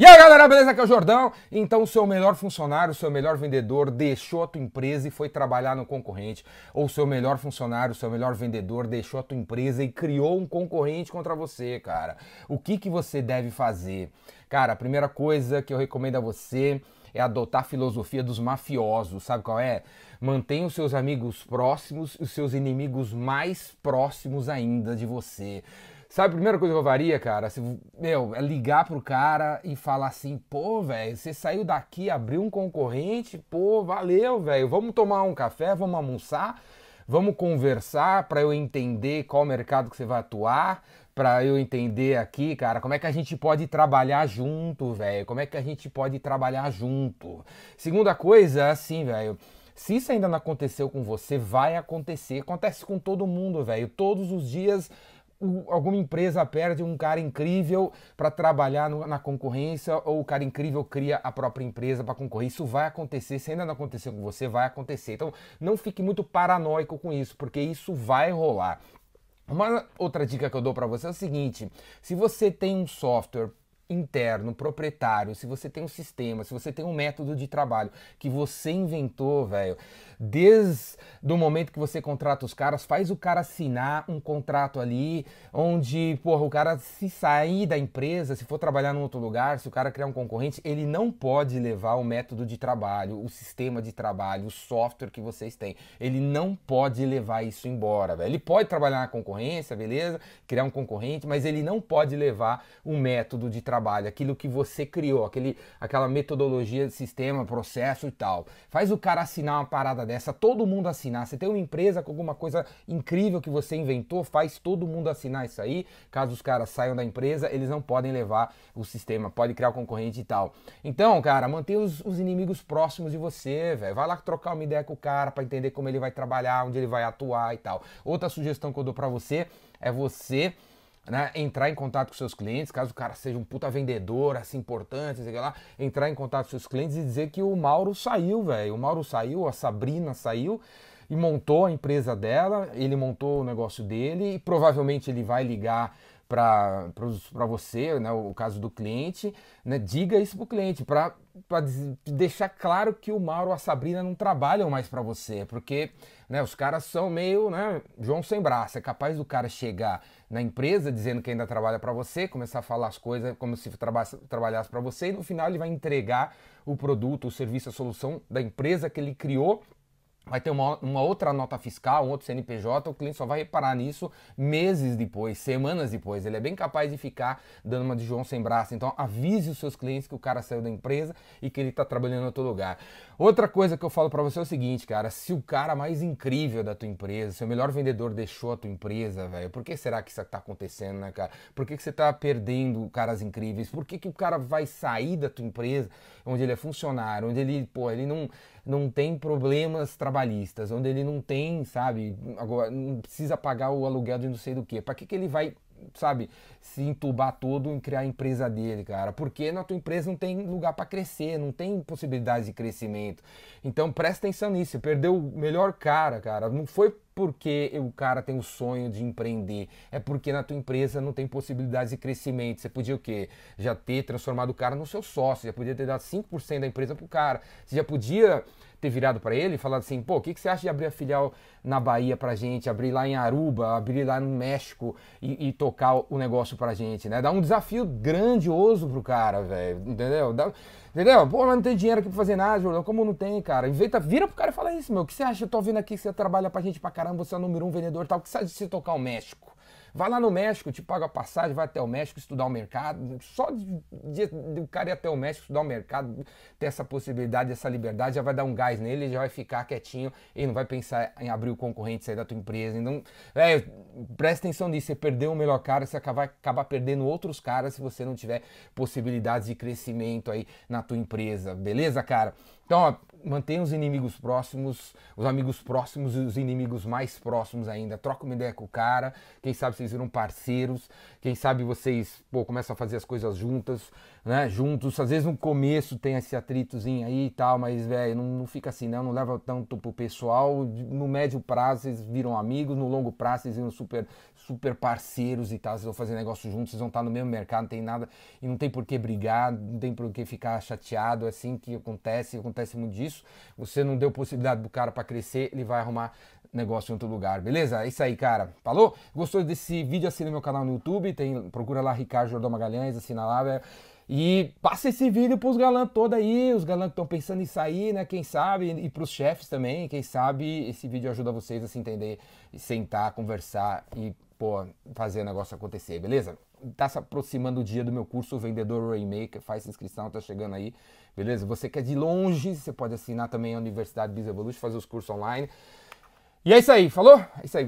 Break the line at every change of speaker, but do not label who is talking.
E aí galera, beleza? Aqui é o Jordão. Então, o seu melhor funcionário, o seu melhor vendedor deixou a tua empresa e foi trabalhar no concorrente. Ou o seu melhor funcionário, o seu melhor vendedor deixou a tua empresa e criou um concorrente contra você, cara. O que, que você deve fazer? Cara, a primeira coisa que eu recomendo a você é adotar a filosofia dos mafiosos. Sabe qual é? Mantenha os seus amigos próximos e os seus inimigos mais próximos ainda de você. Sabe a primeira coisa que eu faria, cara? Se, meu, é ligar pro cara e falar assim, pô, velho, você saiu daqui, abriu um concorrente, pô, valeu, velho. Vamos tomar um café, vamos almoçar, vamos conversar para eu entender qual mercado que você vai atuar, para eu entender aqui, cara, como é que a gente pode trabalhar junto, velho. Como é que a gente pode trabalhar junto. Segunda coisa, assim, velho. Se isso ainda não aconteceu com você, vai acontecer. Acontece com todo mundo, velho. Todos os dias alguma empresa perde um cara incrível para trabalhar no, na concorrência ou o cara incrível cria a própria empresa para concorrer. Isso vai acontecer, se ainda não aconteceu com você, vai acontecer. Então não fique muito paranoico com isso, porque isso vai rolar. Uma outra dica que eu dou para você é o seguinte: se você tem um software interno, proprietário, se você tem um sistema, se você tem um método de trabalho que você inventou, velho, desde o momento que você contrata os caras, faz o cara assinar um contrato ali, onde, porra, o cara se sair da empresa, se for trabalhar num outro lugar, se o cara criar um concorrente, ele não pode levar o método de trabalho, o sistema de trabalho, o software que vocês têm. Ele não pode levar isso embora, velho. Ele pode trabalhar na concorrência, beleza? Criar um concorrente, mas ele não pode levar o método de trabalho trabalho, aquilo que você criou, aquele, aquela metodologia sistema, processo e tal. Faz o cara assinar uma parada dessa, todo mundo assinar. Você tem uma empresa com alguma coisa incrível que você inventou, faz todo mundo assinar isso aí. Caso os caras saiam da empresa, eles não podem levar o sistema, pode criar o concorrente e tal. Então, cara, mantenha os, os inimigos próximos de você, velho. Vai lá trocar uma ideia com o cara para entender como ele vai trabalhar, onde ele vai atuar e tal. Outra sugestão que eu dou para você é você né, entrar em contato com seus clientes, caso o cara seja um puta vendedor, assim, importante, sei lá, entrar em contato com seus clientes e dizer que o Mauro saiu, velho. O Mauro saiu, a Sabrina saiu e montou a empresa dela, ele montou o negócio dele e provavelmente ele vai ligar para você, né, o caso do cliente, né, diga isso para o cliente, para deixar claro que o Mauro e a Sabrina não trabalham mais para você, porque né, os caras são meio né, João sem braço, é capaz do cara chegar na empresa dizendo que ainda trabalha para você, começar a falar as coisas como se trabalhasse para você e no final ele vai entregar o produto, o serviço, a solução da empresa que ele criou vai ter uma, uma, outra nota fiscal, um outro CNPJ, o cliente só vai reparar nisso meses depois, semanas depois. Ele é bem capaz de ficar dando uma de João sem braço. Então avise os seus clientes que o cara saiu da empresa e que ele está trabalhando em outro lugar. Outra coisa que eu falo para você é o seguinte, cara, se o cara mais incrível da tua empresa, seu melhor vendedor deixou a tua empresa, velho, por que será que isso está acontecendo, né, cara? Por que, que você está perdendo caras incríveis? Por que, que o cara vai sair da tua empresa, onde ele é funcionário, onde ele, pô, ele não, não tem problemas trabalhistas, onde ele não tem, sabe, agora não precisa pagar o aluguel de não sei do que. Para que, que ele vai sabe, se entubar todo em criar a empresa dele, cara. Porque na tua empresa não tem lugar para crescer, não tem possibilidade de crescimento. Então presta atenção nisso. Perdeu o melhor cara, cara. Não foi porque o cara tem o sonho de empreender, é porque na tua empresa não tem possibilidade de crescimento. Você podia o quê? Já ter transformado o cara no seu sócio, já podia ter dado 5% da empresa pro cara. Você já podia ter virado para ele e falado assim, pô, o que, que você acha de abrir a filial na Bahia pra gente, abrir lá em Aruba, abrir lá no México e, e tocar o negócio pra gente, né? Dá um desafio grandioso pro cara, velho, entendeu? Dá, entendeu? Pô, mas não tem dinheiro aqui pra fazer nada, Jordão, como não tem, cara? Inventa, vira pro cara e fala isso, meu, o que você acha? Eu tô vendo aqui que você trabalha pra gente pra caramba, você é o número um vendedor tal, que de você tocar o México? Vai lá no México, te paga a passagem, vai até o México estudar o mercado. Só de, de, de, o cara ir até o México estudar o mercado, ter essa possibilidade, essa liberdade, já vai dar um gás nele, ele já vai ficar quietinho e não vai pensar em abrir o concorrente, sair da tua empresa. Então, é, presta atenção nisso. Você perdeu o melhor cara, você vai acabar perdendo outros caras se você não tiver possibilidades de crescimento aí na tua empresa. Beleza, cara? Então, mantenha os inimigos próximos, os amigos próximos e os inimigos mais próximos ainda. Troca uma ideia com o cara. Quem sabe vocês viram parceiros. Quem sabe vocês pô, começam a fazer as coisas juntas. né, juntos. Às vezes no começo tem esse atritozinho aí e tal, mas, velho, não, não, fica assim, não. Não leva tanto pro pessoal. No médio prazo vocês viram amigos, no longo prazo vocês viram super, super parceiros e tal. Vocês vão fazer negócio juntos, vocês vão estar no mesmo mercado, não tem nada. E não tem por que brigar, não tem por que ficar chateado. É assim que acontece, acontece muito disso. Você não deu possibilidade do cara para crescer, ele vai arrumar negócio em outro lugar, beleza? É isso aí, cara. Falou? Gostou desse vídeo? Assina meu canal no YouTube, tem, procura lá Ricardo Jordão Magalhães, assina lá, velho. E passa esse vídeo pros galãs todos aí, os galãs que estão pensando em sair, né? Quem sabe, e pros chefes também, quem sabe esse vídeo ajuda vocês a se entender, sentar, conversar e, pô, fazer o negócio acontecer, beleza? Tá se aproximando o dia do meu curso Vendedor Rainmaker, faz inscrição, tá chegando aí, beleza? Você quer de longe, você pode assinar também a Universidade Biz Evolution, fazer os cursos online. E é isso aí, falou? É isso aí.